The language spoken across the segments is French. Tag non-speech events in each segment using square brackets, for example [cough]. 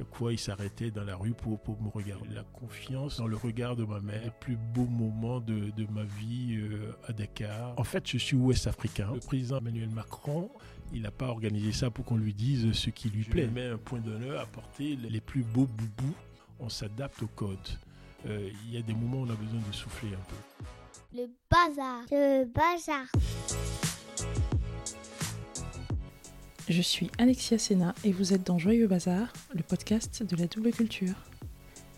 chaque fois, il s'arrêtait dans la rue pour, pour me regarder. La confiance dans le regard de ma mère, le plus beau moment de, de ma vie euh, à Dakar. En fait, je suis ouest-africain. Le président Emmanuel Macron, il n'a pas organisé ça pour qu'on lui dise ce qui lui plaît. Il met un point d'honneur à porter les plus beaux boubous. On s'adapte au code. Euh, Il y a des moments où on a besoin de souffler un peu. Le bazar. Le bazar. Je suis Alexia Sena et vous êtes dans Joyeux Bazar, le podcast de la double culture.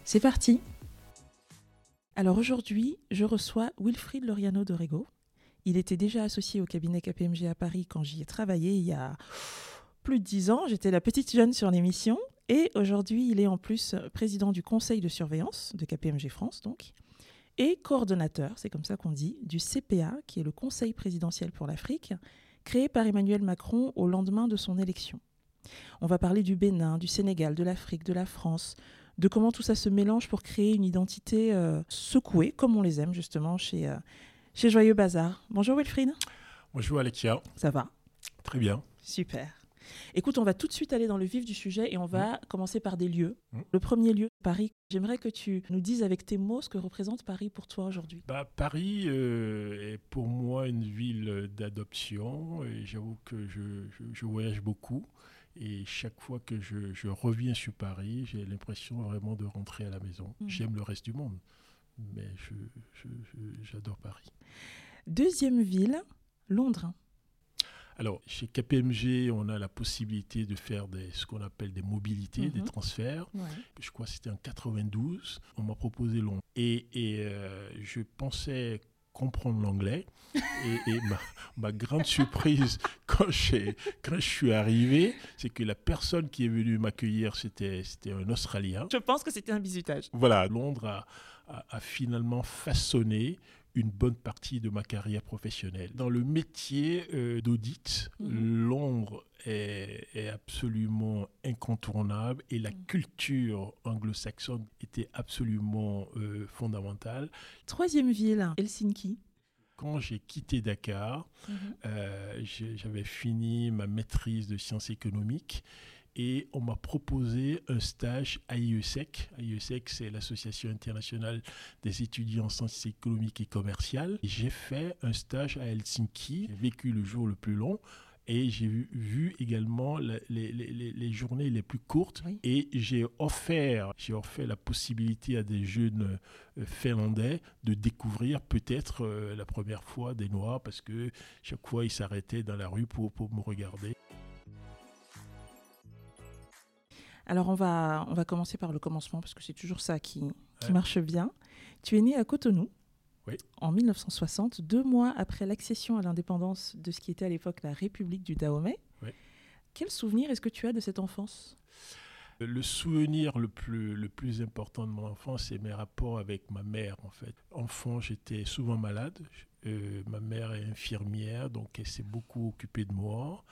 C'est parti Alors aujourd'hui, je reçois Wilfried Loriano Dorego. Il était déjà associé au cabinet KPMG à Paris quand j'y ai travaillé il y a plus de dix ans. J'étais la petite jeune sur l'émission. Et aujourd'hui, il est en plus président du conseil de surveillance de KPMG France, donc, et coordonnateur, c'est comme ça qu'on dit, du CPA, qui est le Conseil présidentiel pour l'Afrique, créé par Emmanuel Macron au lendemain de son élection. On va parler du Bénin, du Sénégal, de l'Afrique, de la France, de comment tout ça se mélange pour créer une identité euh, secouée, comme on les aime justement chez, euh, chez Joyeux Bazar. Bonjour Wilfried. Bonjour Alexia. Ça va? Très bien. Super. Écoute, on va tout de suite aller dans le vif du sujet et on va commencer par des lieux. Mm. Le premier lieu, Paris. J'aimerais que tu nous dises avec tes mots ce que représente Paris pour toi aujourd'hui. Bah, Paris euh, est pour moi une ville d'adoption et j'avoue que je, je- je voyage beaucoup. Et chaque fois que je, je reviens sur Paris, j'ai l'impression vraiment de rentrer à la maison. Mhm. J'aime le reste du monde, mais j'adore Paris. Deuxième ville, Londres. Alors, chez KPMG, on a la possibilité de faire des, ce qu'on appelle des mobilités, des Mhm. transferts. Ouais. je crois que c'était en 92, on m'a proposé Londres. Et, et, euh, je pensais comprendre l'anglais. [laughs] Et, et ma, ma grande surprise [laughs] quand, je suis arrivé, c'est que la personne qui est venue m'accueillir, c'était c'était un Australien. Je pense que c'était un bisutage. Voilà, Londres a, a- a finalement façonné une bonne partie de ma carrière professionnelle. Dans le métier euh, d'audit, Mhm. Londres est, est absolument incontournable et la Mhm. culture anglo-saxonne était absolument euh, fondamentale. Troisième ville, Helsinki. Quand j'ai quitté Dakar, euh, j'ai- j'avais fini ma maîtrise de sciences économiques et on m'a proposé un stage à IESEC. IESEC, c'est l'Association internationale des étudiants en sciences économiques et commerciales. J'ai fait un stage à Helsinki. J'ai vécu le jour le plus long. Et j'ai vu, vu également les, les- les- les journées les plus courtes. Oui. Et j'ai offert, j'ai offert la possibilité à des jeunes euh, finlandais de découvrir peut-être euh, la première fois des Noirs parce que chaque fois ils s'arrêtaient dans la rue pour, pour me regarder. Alors on va, on va commencer par le commencement parce que c'est toujours ça qui, qui Ouais. marche bien. Tu es né à Cotonou Oui. en 1960, deux mois après l'accession à l'indépendance de ce qui était à l'époque la République du Dahomey. Oui. Quel souvenir est-ce que tu as de cette enfance? Le souvenir le plus, le plus important de mon enfance, c'est mes rapports avec ma mère, en fait. Enfant, j'étais souvent malade. Euh, ma mère est infirmière, donc elle s'est beaucoup occupée de moi.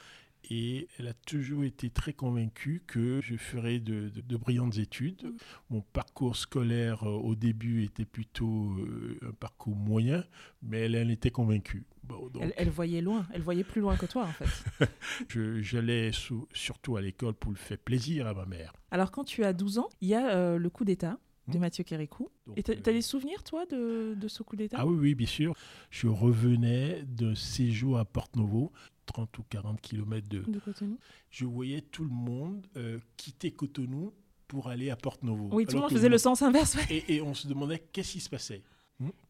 Et elle a toujours été très convaincue que je ferais de, de- de brillantes études. Mon parcours scolaire euh, au début était plutôt euh, un parcours moyen, mais elle en était convaincue. Bon, donc, elle, elle voyait loin, elle voyait plus loin que toi en fait. [laughs] j'allais surtout à l'école pour le faire plaisir à ma mère. Alors quand tu as 12 ans, il y a euh, le coup d'État de Hmm. Mathieu Kérékou. Donc, Et tu as des souvenirs toi de, de ce coup d'État? Ah oui, oui, bien sûr. Je revenais d'un séjour à Porte-Novo, 30 ou 40 kilomètres de... de Cotonou Je voyais tout le monde euh, quitter Cotonou pour aller à Porte-Novo. Oui, tout le monde faisait le sens inverse. ouais. Et, et on se demandait qu'est-ce qui se passait.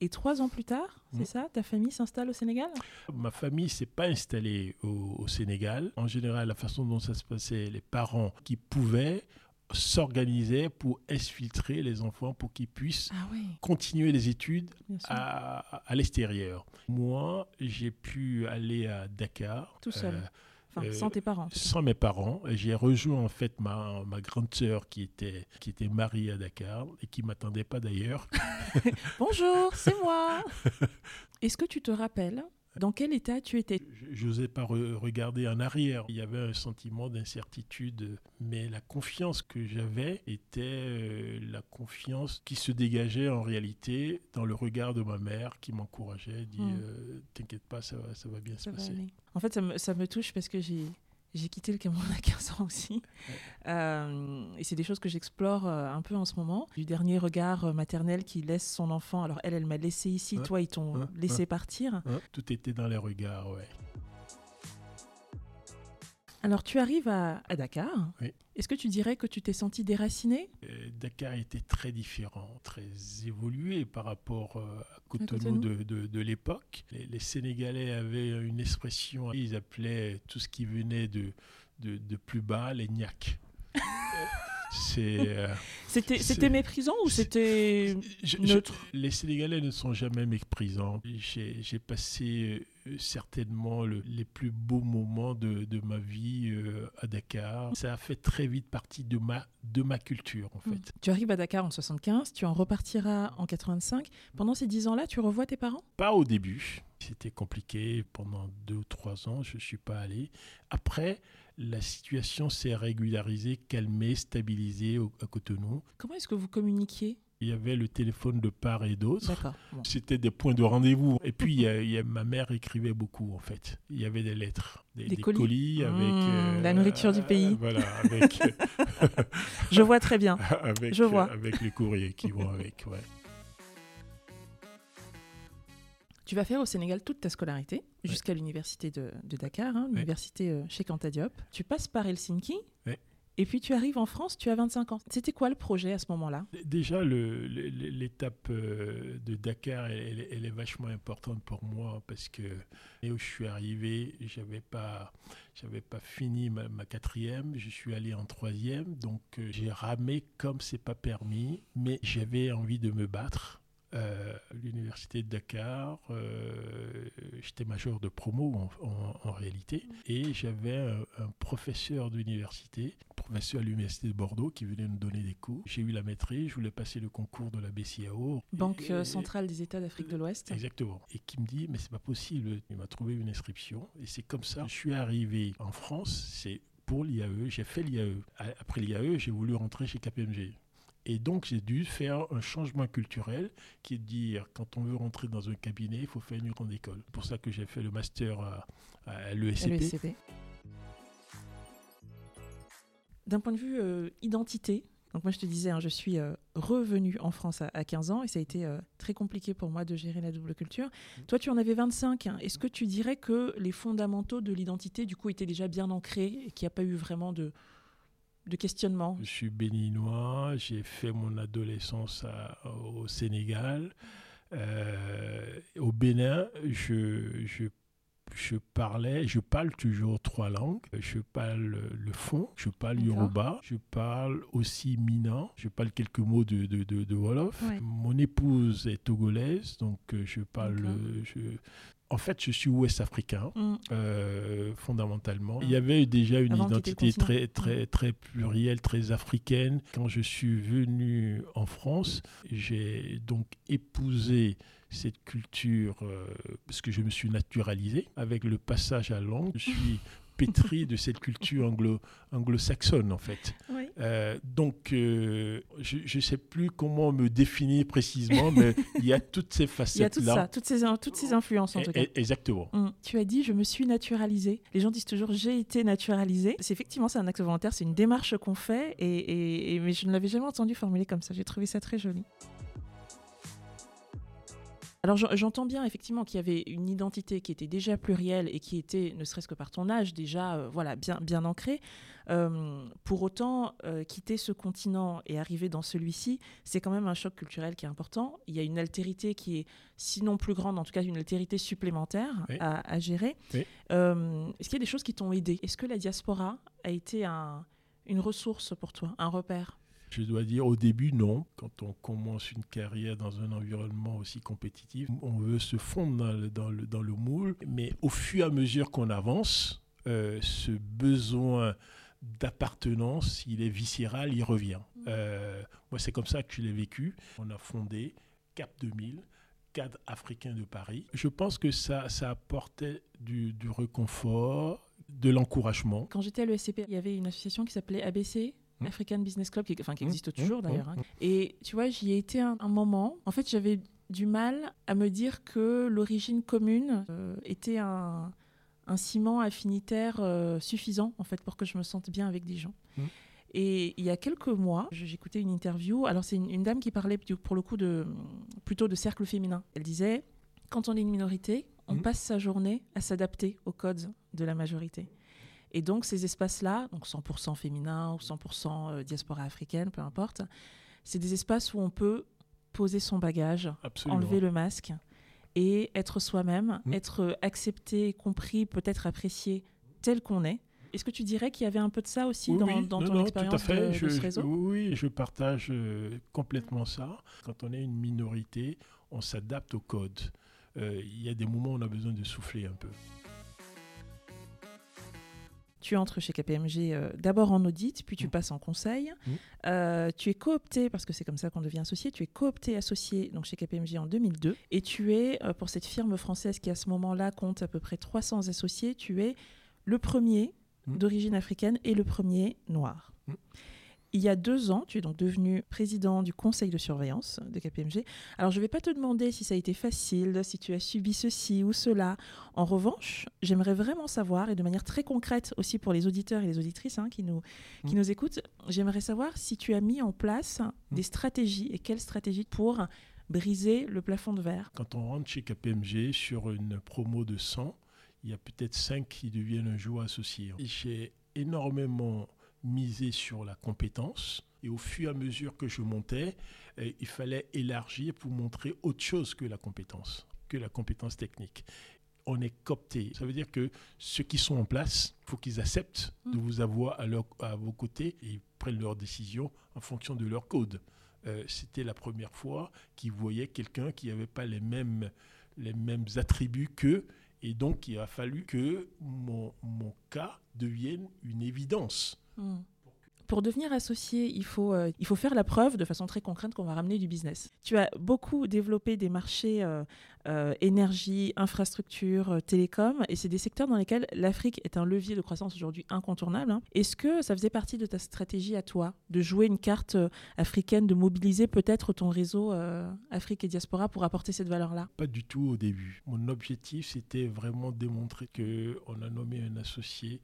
Et trois ans plus tard, c'est Hmm. ça, ta famille s'installe au Sénégal? Ma famille s'est pas installée au, au Sénégal. En général, la façon dont ça se passait, les parents qui pouvaient s'organisaient pour exfiltrer les enfants pour qu'ils puissent Ah oui, continuer les études à, à l'extérieur. Moi, j'ai pu aller à Dakar. Tout seul. euh, Enfin, euh, sans tes parents. sans mes parents. J'ai rejoint en fait ma, ma grande sœur qui était, qui était mariée à Dakar et qui m'attendait pas d'ailleurs. [laughs] Bonjour, c'est moi. [laughs] Est-ce que tu te rappelles dans quel état tu étais? Je n'osais pas re- regarder en arrière. Il y avait un sentiment d'incertitude, mais la confiance que j'avais était euh, la confiance qui se dégageait en réalité dans le regard de ma mère qui m'encourageait, dit Mm. euh, T'inquiète pas, ça va, ça va bien se va passer. aller. En fait, ça me, ça me touche parce que j'ai J'ai quitté le Cameroun à 15 ans aussi. Euh, et c'est des choses que j'explore euh, un peu en ce moment. Du dernier regard euh, maternel qui laisse son enfant. Alors elle, elle m'a laissé ici, toi, ils t'ont laissé partir. Tout était dans les regards, ouais. Alors tu arrives à, à Dakar. Oui. Est-ce que tu dirais que tu t'es senti déraciné? Euh, Dakar était très différent, très évolué par rapport euh, à Cotonou, de, de- de l'époque. Les, les Sénégalais avaient une expression, ils appelaient tout ce qui venait de, de, de plus bas les gnacs. [laughs] Euh, C'était méprisant ou c'était je- neutre? les Sénégalais ne sont jamais méprisants. J'ai passé certainement le- les plus beaux moments de, de ma vie euh, à Dakar. Ça a fait très vite partie de ma, de ma culture, en fait. Tu arrives à Dakar en 75, tu en repartiras en 85. Pendant ces 10 ans-là, tu revois tes parents? Pas au début. C'était compliqué. Pendant deux ou trois ans, je ne suis pas allé. Après, la situation s'est régularisée, calmée, stabilisée au- à Cotonou. Comment est-ce que vous communiquiez? Il y avait le téléphone de part et d'autre. Bon. C'était des points de rendez-vous. Et puis, il y a- il y a- ma mère écrivait beaucoup, en fait. Il y avait des lettres, des, Des des colis. colis, avec... euh, Mmh, la nourriture du pays. Voilà, avec, [laughs] Je vois très bien. [laughs] avec, Je vois. avec les courriers qui vont avec. Ouais. Tu vas faire au Sénégal toute ta scolarité, jusqu'à l'université de, de Dakar, hein, l'université euh, chez Anta Diop. Tu passes par Helsinki, Ouais. Et puis tu arrives en France, tu as 25 ans. C'était quoi le projet à ce moment-là? Déjà, l'étape euh, de Dakar, elle, est vachement importante pour moi parce que et où je suis arrivé, j'avais pas, pas fini ma, ma quatrième, je suis allé en troisième, donc euh, j'ai ramé comme c'est pas permis, mais j'avais envie de me battre. Euh, l'université de Dakar, euh, j'étais major de promo en, en- en réalité, et j'avais un, un professeur d'université, professeur à l'université de Bordeaux, qui venait nous donner des cours. J'ai eu la maîtrise, je voulais passer le concours de la BCAO. Banque Et- euh, centrale des États d'Afrique de l'Ouest. Exactement. Et qui me dit, mais c'est pas possible. Il m'a trouvé une inscription. Et c'est comme ça. Je suis arrivé en France, c'est pour l'IAE. J'ai fait l'IAE. Après l'IAE, j'ai voulu rentrer chez KPMG. Et donc, j'ai dû faire un changement culturel qui est de dire, quand on veut rentrer dans un cabinet, il faut faire une grande école. C'est pour ça que j'ai fait le master à, l'ESCP. D'un point de vue euh, identité, donc moi je te disais, hein, je suis euh, revenue en France à, à 15 ans et ça a été euh, très compliqué pour moi de gérer la double culture. Toi tu en avais 25. hein. Est-ce que tu dirais que les fondamentaux de l'identité du coup étaient déjà bien ancrés et qu'il n'y a pas eu vraiment de, de questionnement Je suis béninois, j'ai fait mon adolescence à- au Sénégal. Euh, au Bénin, je, je, je parlais, je parle toujours trois langues. Je parle le fond, je parle yoruba, je parle aussi minan, je parle quelques mots de, de, de, de Wolof. Ouais. Mon épouse est togolaise, donc euh, je parle... Je- En fait, je suis ouest-africain Hum, euh, fondamentalement. Il y avait déjà une Avant identité très, très, très plurielle, très africaine. Quand je suis venu en France, j'ai donc épousé cette culture euh, parce que je me suis naturalisé avec le passage à. Je suis pétri de cette culture anglo- anglo-saxonne en fait. oui. Euh, donc, euh, je ne sais plus comment me définir précisément, mais il y a toutes ces [laughs] Il y a facettes-là. tout ça, toutes ces, toutes ces influences en Et- tout cas. et- Exactement. Hum, Tu as dit je me suis naturalisée. Les gens disent toujours j'ai été naturalisée. C'est effectivement c'est un acte volontaire, c'est une démarche qu'on fait et, et- et- mais je ne l'avais jamais entendu formuler comme ça. J'ai trouvé ça très joli. Alors j'en- j'entends bien effectivement qu'il y avait une identité qui était déjà plurielle et qui était, ne serait-ce que par ton âge, déjà euh, voilà bien bien ancrée. Euh, pour autant, euh, quitter ce continent et arriver dans celui-ci, c'est quand même un choc culturel qui est important. Il y a une altérité qui est, sinon plus grande, en tout cas une altérité supplémentaire Oui. à, à gérer. Oui. Est-ce qu'il y a des choses qui t'ont aidé? Est-ce que la diaspora a été un- une ressource pour toi, un repère? Je dois dire au début non. Quand on commence une carrière dans un environnement aussi compétitif, on veut se fondre dans le, dans le, dans le moule. Mais au fur et à mesure qu'on avance, euh, ce besoin d'appartenance, il est viscéral, il revient. Euh, moi, c'est comme ça que je l'ai vécu. On a fondé Cap 2000, cadre africain de Paris. Je pense que ça, ça apportait du, du réconfort, de l'encouragement. Quand j'étais à l'ESCP, il y avait une association qui s'appelait ABC. Mmh. African Business Club, qui, enfin, qui Mmh, existe mmh, toujours d'ailleurs. hein. Et tu vois, j'y ai été un, un moment. En fait, j'avais du mal à me dire que l'origine commune euh, était un, un ciment affinitaire euh, suffisant en fait pour que je me sente bien avec des gens. Et il y a quelques mois, j'écoutais une interview. Alors c'est une, une dame qui parlait pour le coup de plutôt de cercle féminin. Elle disait quand on est une minorité, on passe sa journée à s'adapter aux codes de la majorité. Et donc ces espaces-là, donc 100% féminin ou 100% euh, diaspora africaine, peu importe, c'est des espaces où on peut poser son bagage, Absolument. enlever le masque et être soi-même, Mhm. être accepté, compris, peut-être apprécié tel qu'on est. Est-ce que tu dirais qu'il y avait un peu de ça aussi Oui, dans, dans Non, ton non, expérience tout à fait. de, je, de ce je- réseau? Oui, je partage euh, complètement ça. Quand on est une minorité, on s'adapte au code. Euh, Il y a des moments où on a besoin de souffler un peu. Tu entres chez KPMG euh, d'abord en audit, puis tu Mm. passes en conseil. Mm. Euh, tu es coopté, parce que c'est comme ça qu'on devient associé, tu es coopté associé donc chez KPMG en 2002. Et tu es, euh, pour cette firme française qui à ce moment-là compte à peu près 300 associés, tu es le premier Mm. d'origine africaine et le premier noir. Mm. Il y a deux ans, tu es donc devenu président du conseil de surveillance de KPMG. Alors, je ne vais pas te demander si ça a été facile, si tu as subi ceci ou cela. En revanche, j'aimerais vraiment savoir, et de manière très concrète aussi pour les auditeurs et les auditrices hein, qui, nous, qui Mm. nous écoutent, j'aimerais savoir si tu as mis en place des stratégies et quelles stratégies pour briser le plafond de verre. Quand on rentre chez KPMG sur une promo de 100, il y a peut-être 5 qui deviennent un jour associés. Et J'ai énormément misé sur la compétence. Et au fur et à mesure que je montais, euh, il fallait élargir pour montrer autre chose que la compétence, que la compétence technique. On est coopté. Ça veut dire que ceux qui sont en place, il faut qu'ils acceptent de Mm. vous avoir à, leur- à vos côtés et ils prennent leurs décisions en fonction de leur code. Euh, C'était la première fois qu'ils voyaient quelqu'un qui n'avait pas les mêmes, les mêmes attributs qu'eux. Et donc, il a fallu que mon, mon cas devienne une évidence. Pour devenir associé, il faut, euh, il faut faire la preuve de façon très concrète qu'on va ramener du business. Tu as beaucoup développé des marchés euh, euh, énergie, infrastructure, télécom, et c'est des secteurs dans lesquels l'Afrique est un levier de croissance aujourd'hui incontournable. hein. Est-ce que ça faisait partie de ta stratégie à toi, de jouer une carte africaine, de mobiliser peut-être ton réseau Afrique et Diaspora pour apporter cette valeur-là? Pas du tout au début. Mon objectif, c'était vraiment démontrer qu'on a nommé un associé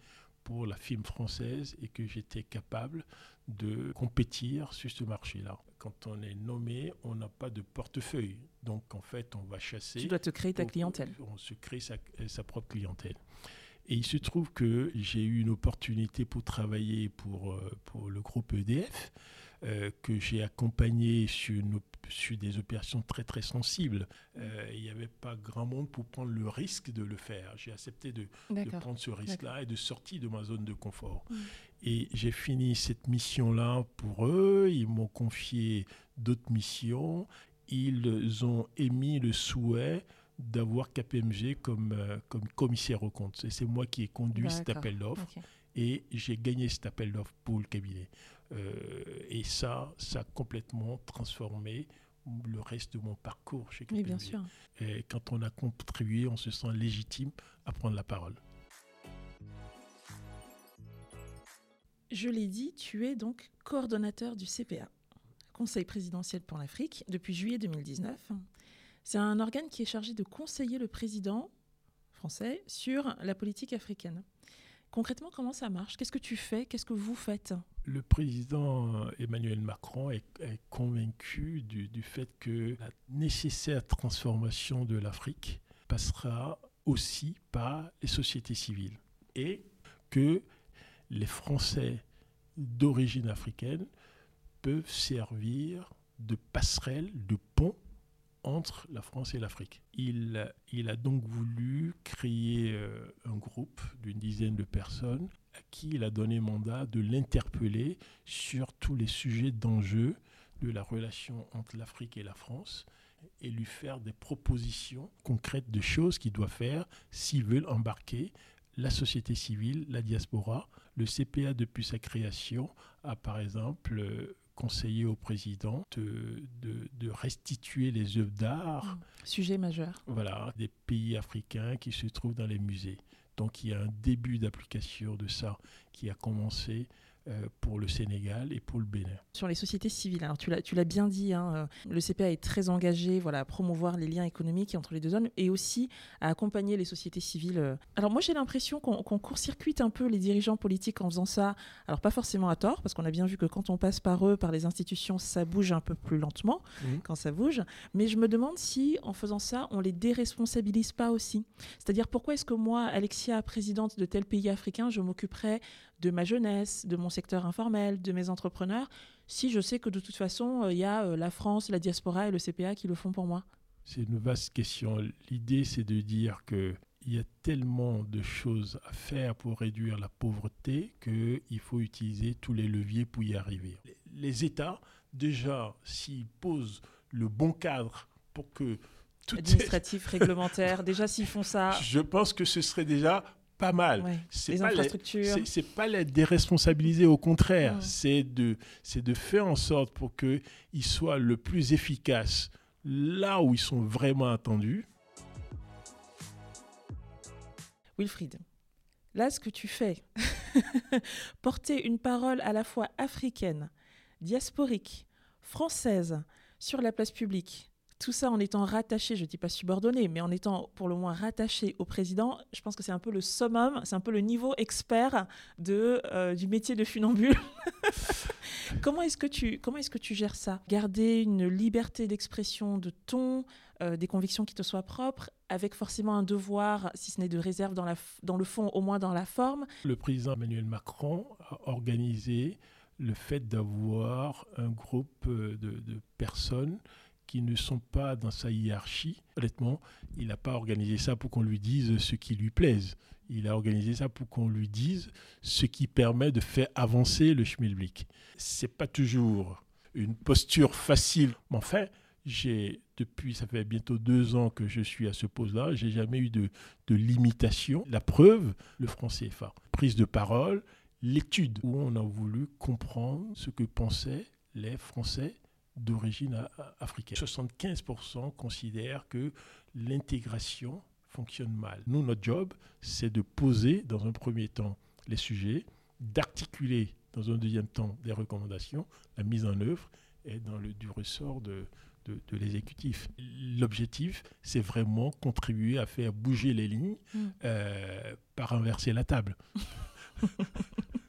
pour la film française et que j'étais capable de compétir sur ce marché-là. Quand on est nommé, on n'a pas de portefeuille. Donc, en fait, on va chasser. Tu dois te créer ta clientèle. On se crée sa, sa propre clientèle. Et il se trouve que j'ai eu une opportunité pour travailler pour, euh, pour le groupe EDF, euh, que j'ai accompagné sur, des opérations très très sensibles. Euh, il n'y avait pas grand monde pour prendre le risque de le faire. J'ai accepté de, de prendre ce risque-là et de sortir de ma zone de confort. Mm. Et j'ai fini cette mission-là pour eux. Ils m'ont confié d'autres missions. Ils ont émis le souhait d'avoir KPMG comme, euh, comme commissaire au compte. Et c'est moi qui ai conduit cet appel d'offres et j'ai gagné cet appel d'offres pour le cabinet. Euh, et ça, ça a complètement transformé le reste de mon parcours chez KPMG. Oui, bien sûr. Et quand on a contribué, on se sent légitime à prendre la parole. Je l'ai dit, tu es donc coordonnateur du CPA, Conseil présidentiel pour l'Afrique, depuis juillet 2019. C'est un organe qui est chargé de conseiller le président français sur la politique africaine. Concrètement, comment ça marche? Qu'est-ce que tu fais? Qu'est-ce que vous faites? Le président Emmanuel Macron est, convaincu du, fait que la nécessaire transformation de l'Afrique passera aussi par les sociétés civiles et que les Français d'origine africaine peuvent servir de passerelle, de pont entre la France et l'Afrique. Il, il, a donc voulu créer euh, un groupe d'une dizaine de personnes à qui il a donné mandat de l'interpeller sur tous les sujets d'enjeu de la relation entre l'Afrique et la France et lui faire des propositions concrètes de choses qu'il doit faire s'ils veulent embarquer la société civile, la diaspora. Le CPA, depuis sa création, a par exemple conseillé au président de, de, de restituer les œuvres d'art. Sujet majeur. Voilà, des pays africains qui se trouvent dans les musées. Donc il y a un début d'application de ça qui a commencé pour le Sénégal et pour le Bénin. Sur les sociétés civiles, alors tu l'as, bien dit, hein, euh, le CPA est très engagé voilà, à promouvoir les liens économiques entre les deux zones et aussi à accompagner les sociétés civiles. euh. Alors moi j'ai l'impression qu'on, court-circuite un peu les dirigeants politiques en faisant ça, alors pas forcément à tort, parce qu'on a bien vu que quand on passe par eux, par les institutions, ça bouge un peu plus lentement Mhm. quand ça bouge, mais je me demande si en faisant ça, on les déresponsabilise pas aussi. C'est-à-dire pourquoi est-ce que moi, Alexia, présidente de tel pays africain, je m'occuperais de ma jeunesse, de mon secteur informel, de mes entrepreneurs, si je sais que de toute façon, euh, il y a euh, la France, la diaspora et le CPA qui le font pour moi C'est une vaste question. L'idée, c'est de dire que il y a tellement de choses à faire pour réduire la pauvreté qu'il faut utiliser tous les leviers pour y arriver. Les- États, déjà, s'ils posent le bon cadre pour que tout Administratif, réglementaire, déjà s'ils font ça, [laughs] je pense que ce serait déjà pas mal. ouais, C'est pas les- infrastructures. c'est- c'est pas les déresponsabiliser, au contraire, c'est de, c'est de faire en sorte pour qu'ils soient le plus efficaces là où ils sont vraiment attendus. Wilfried, là, ce que tu fais, [laughs] porter une parole à la fois africaine, diasporique, française, sur la place publique, tout ça en étant rattaché, je ne dis pas subordonné, mais en étant pour le moins rattaché au président, je pense que c'est un peu le summum, c'est un peu le niveau expert de, euh, du métier de funambule. [laughs] comment est-ce que, tu- est-ce que tu gères ça? Garder une liberté d'expression, de ton, euh, des convictions qui te soient propres, avec forcément un devoir, si ce n'est de réserve dans, la dans le fond, au moins dans la forme? Le président Emmanuel Macron a organisé le fait d'avoir un groupe euh, de personnes qui ne sont pas dans sa hiérarchie. Honnêtement, il n'a pas organisé ça pour qu'on lui dise ce qui lui plaise. Il a organisé ça pour qu'on lui dise ce qui permet de faire avancer le schmilblick. C'est pas toujours une posture facile. Mais enfin, j'ai depuis ça fait bientôt deux ans que je suis à ce poste-là, j'ai jamais eu de, limitation. La preuve, le franc CFA. Prise de parole, l'étude où on a voulu comprendre ce que pensaient les Français d'origine a- africaine. 75% considèrent que l'intégration fonctionne mal. Nous, notre job, c'est de poser dans un premier temps les sujets, d'articuler dans un deuxième temps des recommandations. La mise en œuvre est dans le du ressort de, de, de l'exécutif. L'objectif, c'est vraiment contribuer à faire bouger les lignes Mm. euh, par inverser la table. [laughs]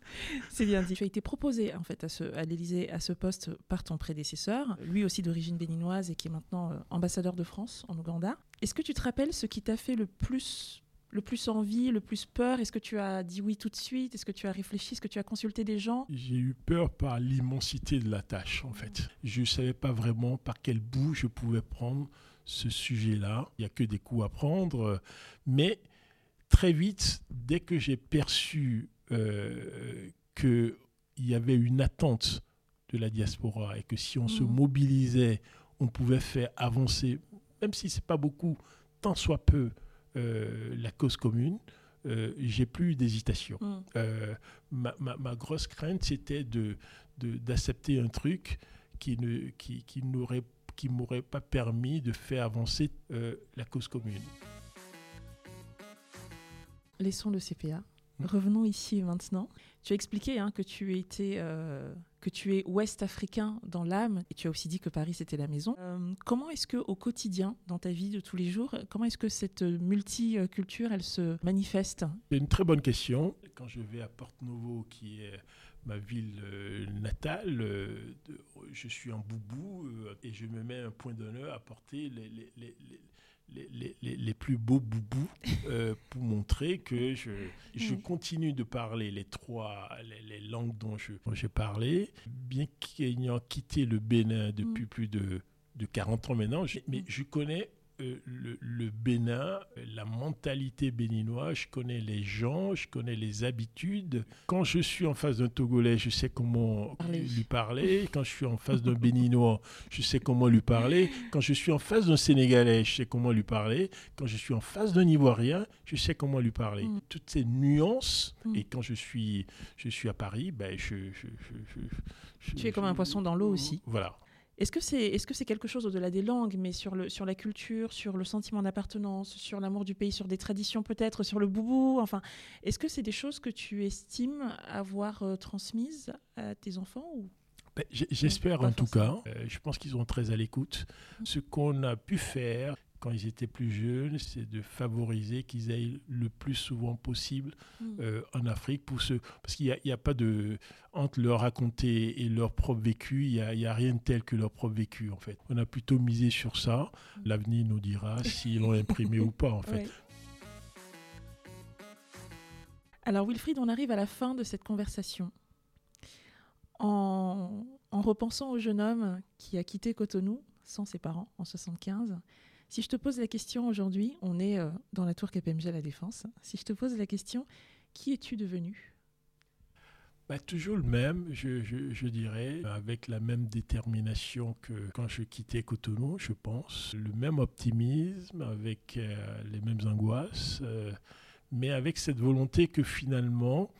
[laughs] C'est bien dit. Tu as été proposé en fait à, ce, à l'Élysée à ce poste par ton prédécesseur, lui aussi d'origine béninoise et qui est maintenant euh, ambassadeur de France en Ouganda. Est-ce que tu te rappelles ce qui t'a fait le plus le plus envie, le plus peur? Est-ce que tu as dit oui tout de suite? Est-ce que tu as réfléchi? Est-ce que tu as consulté des gens? J'ai eu peur par l'immensité de la tâche, en fait. Je ne savais pas vraiment par quel bout je pouvais prendre ce sujet-là. Il n'y a que des coups à prendre. euh, Mais très vite, dès que j'ai perçu euh, qu'il y avait une attente de la diaspora et que si on se Mhm. mobilisait, on pouvait faire avancer, même si c'est pas beaucoup, tant soit peu, euh, la cause commune, euh, j'ai plus d'hésitation. Mm. Euh, ma, ma- ma grosse crainte, c'était de, de- d'accepter un truc qui ne qui, qui n'aurait qui m'aurait pas permis de faire avancer euh, la cause commune. Laissons le CPA. Mm. Revenons ici et maintenant. Tu as expliqué hein, que tu étais, euh, que tu es ouest africain dans l'âme, et tu as aussi dit que Paris c'était la maison. Euh, comment est-ce que au quotidien, dans ta vie de tous les jours, comment est-ce que cette multiculture elle se manifeste? C'est une très bonne question. Quand je vais à Porte Novo, qui est ma ville euh, natale, je suis en boubou et je me mets un point d'honneur à porter les, les, les, les- les- les- les- les plus beaux boubous euh, pour montrer que je, je Mm. continue de parler les trois les, les langues dont je- dont j'ai parlé, bien qu'ayant quitté le Bénin depuis plus de, de 40 ans maintenant, je- mais Mm. je connais euh, le, le Bénin, la mentalité béninoise, je connais les gens, je connais les habitudes. Quand je suis en face d'un Togolais, je sais comment lui parler. Quand je suis en face d'un Béninois, je sais comment lui parler. Quand je suis en face d'un Sénégalais, je sais comment lui parler. Quand je suis en face d'un Ivoirien, je sais comment lui parler. Mm. Toutes ces nuances. Mm. Et quand je suis, je suis à Paris, ben je, je- je- je- je- Tu es comme un poisson dans l'eau aussi. Voilà. Est-ce que c'est est -ce c'est quelque chose au-delà des langues, mais sur, le, sur la culture, sur le sentiment d'appartenance, sur l'amour du pays, sur des traditions peut-être, sur le boubou? Enfin, est-ce que c'est des choses que tu estimes avoir euh, transmises à tes enfants ou? Ben, J'espère en tout cas. Euh, je pense qu'ils sont très à l'écoute. Mmh. Ce qu'on a pu faire, quand ils étaient plus jeunes, c'est de favoriser qu'ils aillent le plus souvent possible mm. euh, en Afrique pour ce parce qu'il n'y a, pas de entre leur raconter et leur propre vécu, il n'y a, rien de tel que leur propre vécu en fait. On a plutôt misé sur ça. Mm. L'avenir nous dira [laughs] s'ils l'ont imprimé ou pas en fait. Alors Wilfried, on arrive à la fin de cette conversation. En, en repensant au jeune homme qui a quitté Cotonou sans ses parents en 75, si je te pose la question aujourd'hui, on est euh, dans la tour KPMG à la Défense. Si je te pose la question, qui es-tu devenu? Bah, toujours le même, je, dirais, avec la même détermination que quand je quittais Cotonou, je pense. Le même optimisme, avec euh, les mêmes angoisses, euh, mais avec cette volonté que finalement,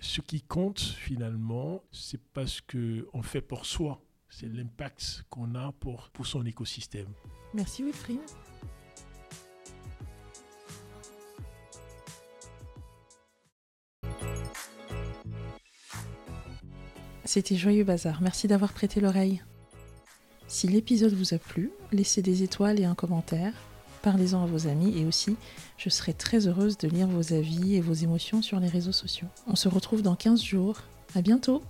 ce qui compte finalement, c'est pas ce qu'on fait pour soi, c'est l'impact qu'on a pour, pour son écosystème. Merci Wilfried. C'était Joyeux Bazar, merci d'avoir prêté l'oreille. Si l'épisode vous a plu, laissez des étoiles et un commentaire, parlez-en à vos amis et aussi, je serai très heureuse de lire vos avis et vos émotions sur les réseaux sociaux. On se retrouve dans 15 jours, à bientôt